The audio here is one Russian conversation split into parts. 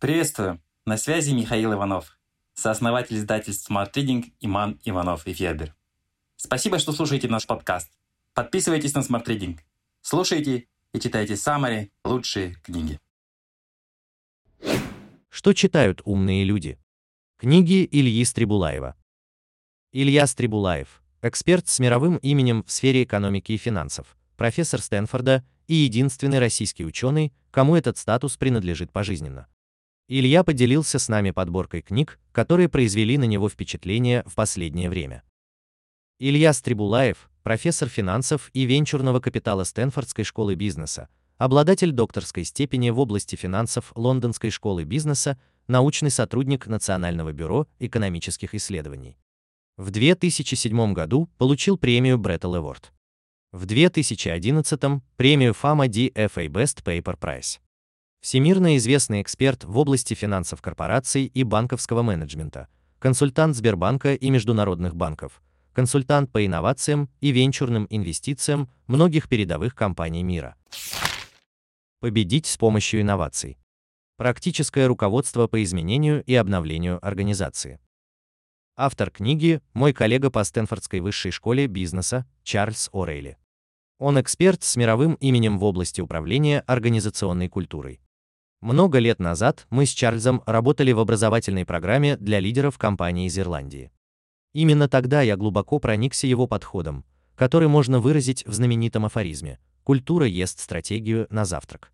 Приветствую! На связи Михаил Иванов, сооснователь издательств Smart Reading Иман Иванов и Федер. Спасибо, что слушаете наш подкаст. Подписывайтесь на Smart Reading. Слушайте и читайте самые лучшие книги. Что читают умные люди? Книги Ильи Стрибулаева. Илья Стрибулаев, эксперт с мировым именем в сфере экономики и финансов, профессор Стэнфорда и единственный российский ученый, кому этот статус принадлежит пожизненно. Илья поделился с нами подборкой книг, которые произвели на него впечатление в последнее время. Илья Стрибулаев, профессор финансов и венчурного капитала Стэнфордской школы бизнеса, обладатель докторской степени в области финансов Лондонской школы бизнеса, научный сотрудник Национального бюро экономических исследований. В 2007 году получил премию Бреттл Award. В 2011 премию FAMA DFA Best Paper Prize. Всемирно известный эксперт в области финансов корпораций и банковского менеджмента, консультант Сбербанка и международных банков, консультант по инновациям и венчурным инвестициям многих передовых компаний мира. Победить с помощью инноваций. Практическое руководство по изменению и обновлению организации. Автор книги – мой коллега по Стэнфордской высшей школе бизнеса Чарльз О'Рейли. Он эксперт с мировым именем в области управления организационной культурой. Много лет назад мы с Чарльзом работали в образовательной программе для лидеров компании из Ирландии. Именно тогда я глубоко проникся его подходом, который можно выразить в знаменитом афоризме «Культура ест стратегию на завтрак».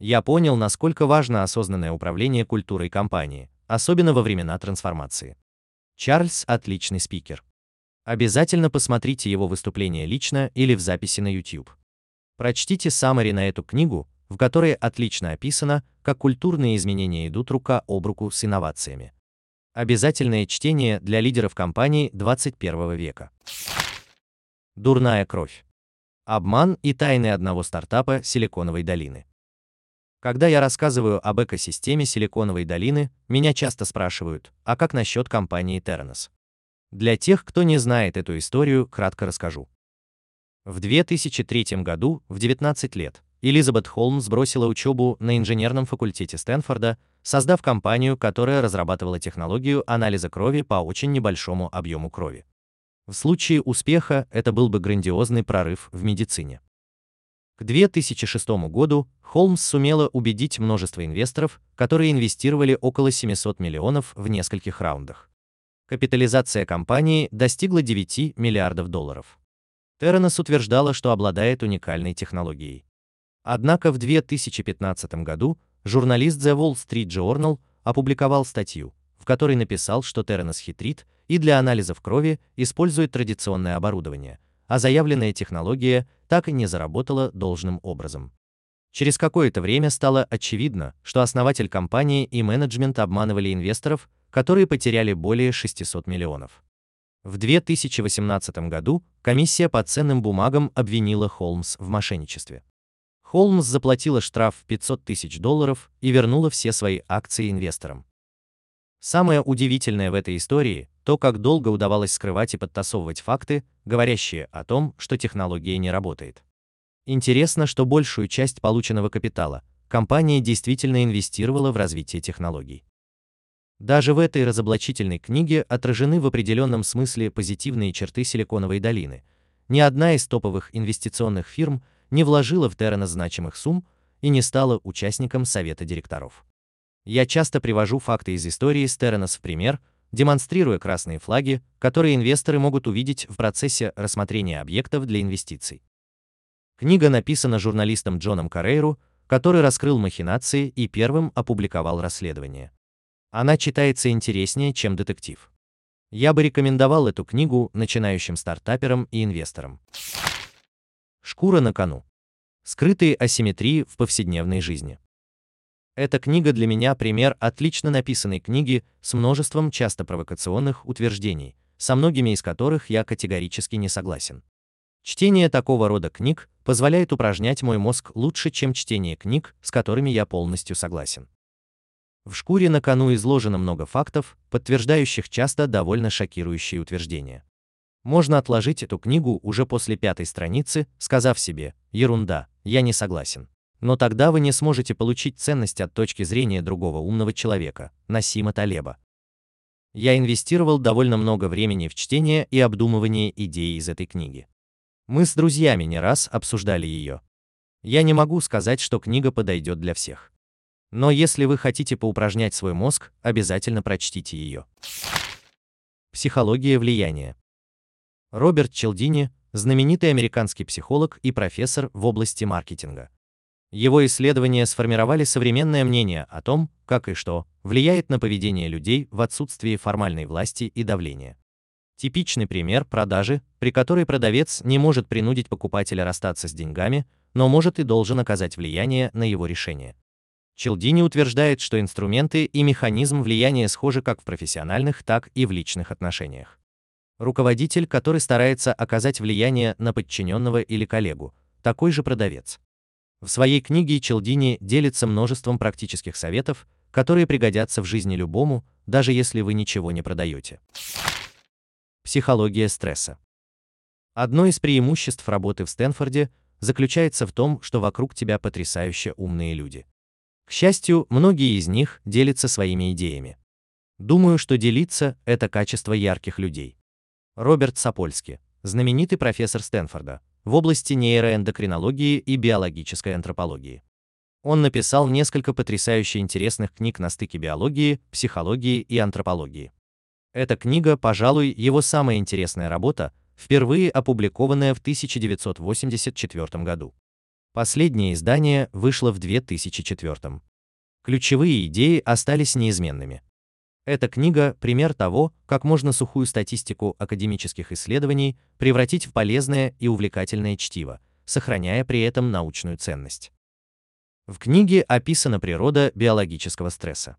Я понял, насколько важно осознанное управление культурой компании, особенно во времена трансформации. Чарльз – отличный спикер. Обязательно посмотрите его выступление лично или в записи на YouTube. Прочтите саммари на эту книгу, в которой отлично описано, как культурные изменения идут рука об руку с инновациями. Обязательное чтение для лидеров компаний 21 века. Дурная кровь. Обман и тайны одного стартапа Силиконовой долины. Когда я рассказываю об экосистеме Силиконовой долины, меня часто спрашивают, а как насчет компании Terranos? Для тех, кто не знает эту историю, кратко расскажу. В 2003 году, в 19 лет, Элизабет Холмс бросила учебу на инженерном факультете Стэнфорда, создав компанию, которая разрабатывала технологию анализа крови по очень небольшому объему крови. В случае успеха это был бы грандиозный прорыв в медицине. К 2006 году Холмс сумела убедить множество инвесторов, которые инвестировали около 700 миллионов в нескольких раундах. Капитализация компании достигла 9 миллиардов долларов. Терренес утверждала, что обладает уникальной технологией. Однако в 2015 году журналист The Wall Street Journal опубликовал статью, в которой написал, что Терренс хитрит и для анализов крови использует традиционное оборудование, а заявленная технология так и не заработала должным образом. Через какое-то время стало очевидно, что основатель компании и менеджмент обманывали инвесторов, которые потеряли более 600 миллионов. В 2018 году комиссия по ценным бумагам обвинила Холмс в мошенничестве. Холмс заплатила штраф в 500 тысяч долларов и вернула все свои акции инвесторам. Самое удивительное в этой истории – то, как долго удавалось скрывать и подтасовывать факты, говорящие о том, что технология не работает. Интересно, что большую часть полученного капитала компания действительно инвестировала в развитие технологий. Даже в этой разоблачительной книге отражены в определенном смысле позитивные черты Силиконовой долины. Ни одна из топовых инвестиционных фирм не вложила в Террена значимых сумм и не стала участником совета директоров. Я часто привожу факты из истории с Терренос в пример, демонстрируя красные флаги, которые инвесторы могут увидеть в процессе рассмотрения объектов для инвестиций. Книга написана журналистом Джоном Карейру, который раскрыл махинации и первым опубликовал расследование. Она читается интереснее, чем детектив. Я бы рекомендовал эту книгу начинающим стартаперам и инвесторам. Шкура на кону. Скрытые асимметрии в повседневной жизни. Эта книга для меня пример отлично написанной книги с множеством часто провокационных утверждений, со многими из которых я категорически не согласен. Чтение такого рода книг позволяет упражнять мой мозг лучше, чем чтение книг, с которыми я полностью согласен. В шкуре на кону изложено много фактов, подтверждающих часто довольно шокирующие утверждения. Можно отложить эту книгу уже после пятой страницы, сказав себе «Ерунда, я не согласен». Но тогда вы не сможете получить ценность от точки зрения другого умного человека, Насима Талеба. Я инвестировал довольно много времени в чтение и обдумывание идей из этой книги. Мы с друзьями не раз обсуждали ее. Я не могу сказать, что книга подойдет для всех. Но если вы хотите поупражнять свой мозг, обязательно прочтите ее. Психология влияния. Роберт Челдини – знаменитый американский психолог и профессор в области маркетинга. Его исследования сформировали современное мнение о том, как и что влияет на поведение людей в отсутствии формальной власти и давления. Типичный пример продажи, при которой продавец не может принудить покупателя расстаться с деньгами, но может и должен оказать влияние на его решение. Челдини утверждает, что инструменты и механизм влияния схожи как в профессиональных, так и в личных отношениях. Руководитель, который старается оказать влияние на подчиненного или коллегу, такой же продавец. В своей книге Челдини делится множеством практических советов, которые пригодятся в жизни любому, даже если вы ничего не продаете. Психология стресса. Одно из преимуществ работы в Стэнфорде заключается в том, что вокруг тебя потрясающе умные люди. К счастью, многие из них делятся своими идеями. Думаю, что делиться – это качество ярких людей. Роберт Сапольски, знаменитый профессор Стэнфорда, в области нейроэндокринологии и биологической антропологии. Он написал несколько потрясающе интересных книг на стыке биологии, психологии и антропологии. Эта книга, пожалуй, его самая интересная работа, впервые опубликованная в 1984 году. Последнее издание вышло в 2004. Ключевые идеи остались неизменными. Эта книга – пример того, как можно сухую статистику академических исследований превратить в полезное и увлекательное чтиво, сохраняя при этом научную ценность. В книге описана природа биологического стресса.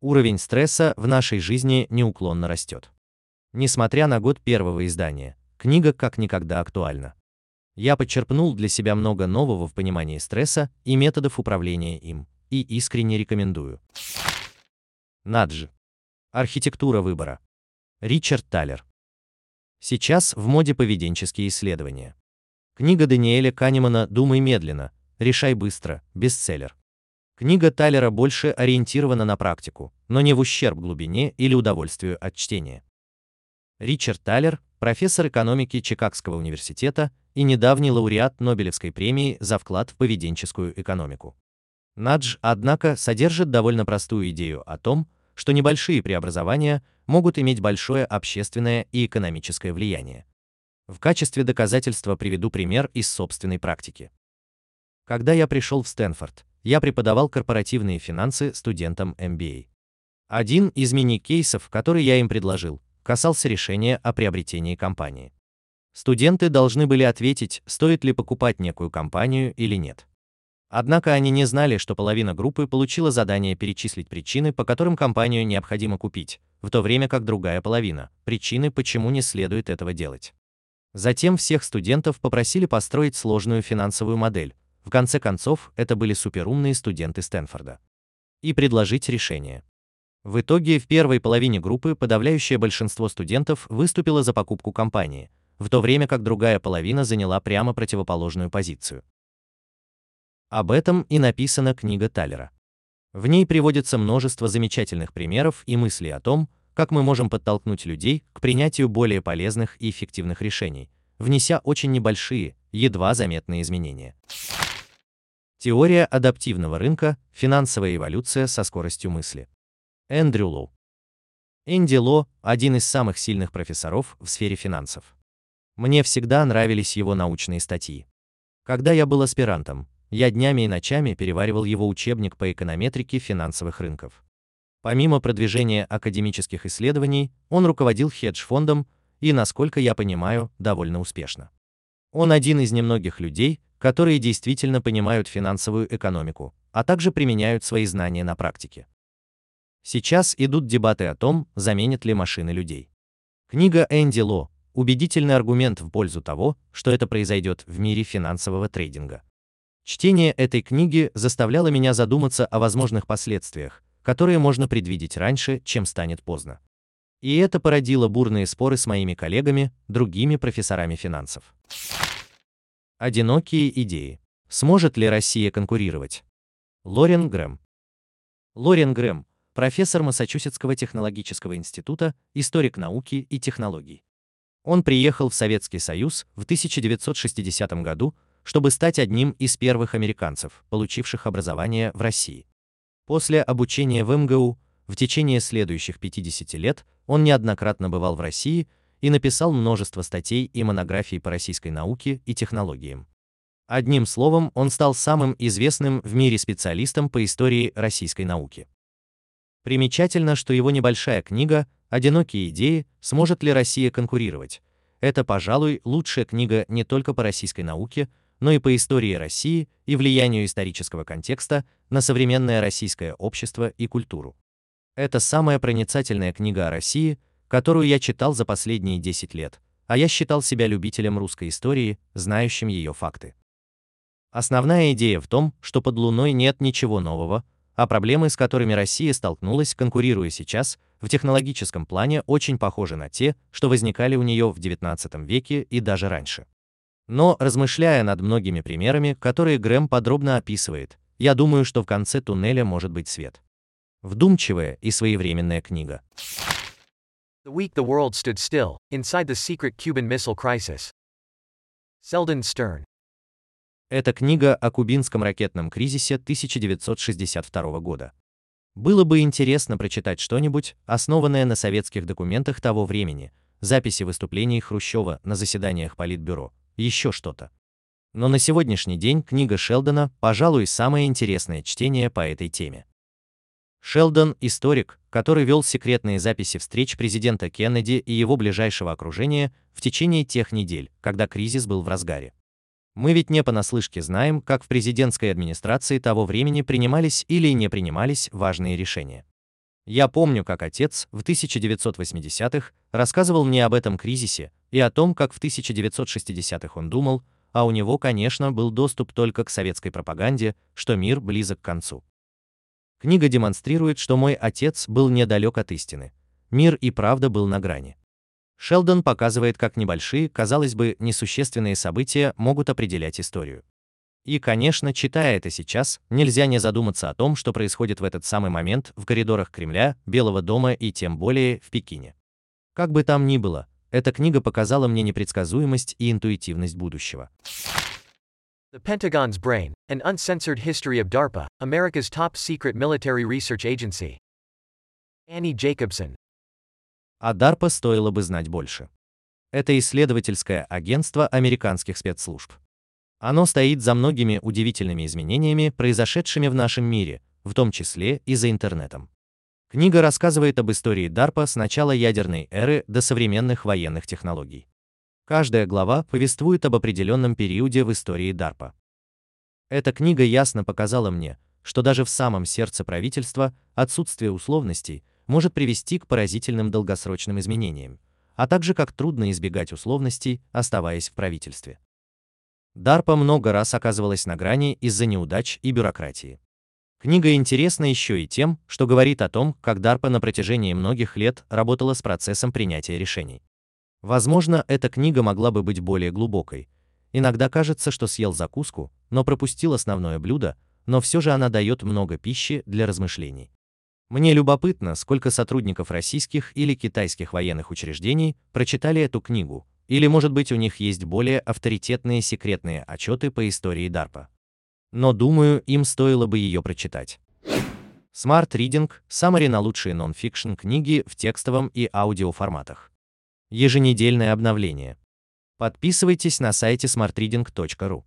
Уровень стресса в нашей жизни неуклонно растет. Несмотря на год первого издания, книга как никогда актуальна. Я подчерпнул для себя много нового в понимании стресса и методов управления им, и искренне рекомендую. Надж. Архитектура выбора. Ричард Талер. Сейчас в моде поведенческие исследования. Книга Даниэля Канемана «Думай медленно, решай быстро», бестселлер. Книга Талера больше ориентирована на практику, но не в ущерб глубине или удовольствию от чтения. Ричард Талер, профессор экономики Чикагского университета и недавний лауреат Нобелевской премии за вклад в поведенческую экономику. Надж, однако, содержит довольно простую идею о том, что небольшие преобразования могут иметь большое общественное и экономическое влияние. В качестве доказательства приведу пример из собственной практики. Когда я пришел в Стэнфорд, я преподавал корпоративные финансы студентам MBA. Один из мини-кейсов, который я им предложил, касался решения о приобретении компании. Студенты должны были ответить, стоит ли покупать некую компанию или нет. Однако они не знали, что половина группы получила задание перечислить причины, по которым компанию необходимо купить, в то время как другая половина – причины, почему не следует этого делать. Затем всех студентов попросили построить сложную финансовую модель, в конце концов, это были суперумные студенты Стэнфорда. И предложить решение. В итоге в первой половине группы подавляющее большинство студентов выступило за покупку компании, в то время как другая половина заняла прямо противоположную позицию. Об этом и написана книга Талера. В ней приводится множество замечательных примеров и мыслей о том, как мы можем подтолкнуть людей к принятию более полезных и эффективных решений, внеся очень небольшие, едва заметные изменения. Теория адаптивного рынка, финансовая эволюция со скоростью мысли. Эндрю Лоу. Энди Ло – один из самых сильных профессоров в сфере финансов. Мне всегда нравились его научные статьи. Когда я был аспирантом, я днями и ночами переваривал его учебник по эконометрике финансовых рынков. Помимо продвижения академических исследований, он руководил хедж-фондом и, насколько я понимаю, довольно успешно. Он один из немногих людей, которые действительно понимают финансовую экономику, а также применяют свои знания на практике. Сейчас идут дебаты о том, заменят ли машины людей. Книга Энди Ло – убедительный аргумент в пользу того, что это произойдет в мире финансового трейдинга. Чтение этой книги заставляло меня задуматься о возможных последствиях, которые можно предвидеть раньше, чем станет поздно. И это породило бурные споры с моими коллегами, другими профессорами финансов. Одинокие идеи. Сможет ли Россия конкурировать? Лорен Грэм. Лорен Грэм, профессор Массачусетского технологического института, историк науки и технологий. Он приехал в Советский Союз в 1960 году, чтобы стать одним из первых американцев, получивших образование в России. После обучения в МГУ в течение следующих 50 лет он неоднократно бывал в России и написал множество статей и монографий по российской науке и технологиям. Одним словом, он стал самым известным в мире специалистом по истории российской науки. Примечательно, что его небольшая книга «Одинокие идеи. Сможет ли Россия конкурировать?» Это, пожалуй, лучшая книга не только по российской науке, но и по истории России и влиянию исторического контекста на современное российское общество и культуру. Это самая проницательная книга о России, которую я читал за последние 10 лет, а я считал себя любителем русской истории, знающим ее факты. Основная идея в том, что под Луной нет ничего нового, а проблемы, с которыми Россия столкнулась, конкурируя сейчас, в технологическом плане очень похожи на те, что возникали у нее в XIX веке и даже раньше. Но, размышляя над многими примерами, которые Грэм подробно описывает, я думаю, что в конце туннеля может быть свет. Вдумчивая и своевременная книга. The week the world stood still, inside the secret Cuban Missile Crisis. Селдон Стерн. Это книга о кубинском ракетном кризисе 1962 года. Было бы интересно прочитать что-нибудь, основанное на советских документах того времени, записи выступлений Хрущева на заседаниях Политбюро, еще что-то. Но на сегодняшний день книга Шелдона, пожалуй, самое интересное чтение по этой теме. Шелдон – историк, который вел секретные записи встреч президента Кеннеди и его ближайшего окружения в течение тех недель, когда кризис был в разгаре. Мы ведь не понаслышке знаем, как в президентской администрации того времени принимались или не принимались важные решения. Я помню, как отец в 1980-х рассказывал мне об этом кризисе и о том, как в 1960-х он думал, а у него, конечно, был доступ только к советской пропаганде, что мир близок к концу. Книга демонстрирует, что мой отец был недалек от истины. Мир и правда был на грани. Шелдон показывает, как небольшие, казалось бы, несущественные события могут определять историю. И, конечно, читая это сейчас, нельзя не задуматься о том, что происходит в этот самый момент в коридорах Кремля, Белого дома и тем более в Пекине. Как бы там ни было, эта книга показала мне непредсказуемость и интуитивность будущего. The Pentagon's Brain, an uncensored history of DARPA, America's top secret military research agency. Annie Jacobson. О DARPA стоило бы знать больше. Это исследовательское агентство американских спецслужб. Оно стоит за многими удивительными изменениями, произошедшими в нашем мире, в том числе и за интернетом. Книга рассказывает об истории DARPA с начала ядерной эры до современных военных технологий. Каждая глава повествует об определенном периоде в истории DARPA. Эта книга ясно показала мне, что даже в самом сердце правительства отсутствие условностей может привести к поразительным долгосрочным изменениям, а также как трудно избегать условностей, оставаясь в правительстве. DARPA много раз оказывалась на грани из-за неудач и бюрократии. Книга интересна еще и тем, что говорит о том, как DARPA на протяжении многих лет работала с процессом принятия решений. Возможно, эта книга могла бы быть более глубокой. Иногда кажется, что съел закуску, но пропустил основное блюдо, но все же она дает много пищи для размышлений. Мне любопытно, сколько сотрудников российских или китайских военных учреждений прочитали эту книгу, или, может быть, у них есть более авторитетные секретные отчеты по истории DARPA. Но думаю, им стоило бы ее прочитать. Smart Reading – Summary на лучшие нон-фикшн книги в текстовом и аудиоформатах. Еженедельное обновление. Подписывайтесь на сайте smartreading.ru.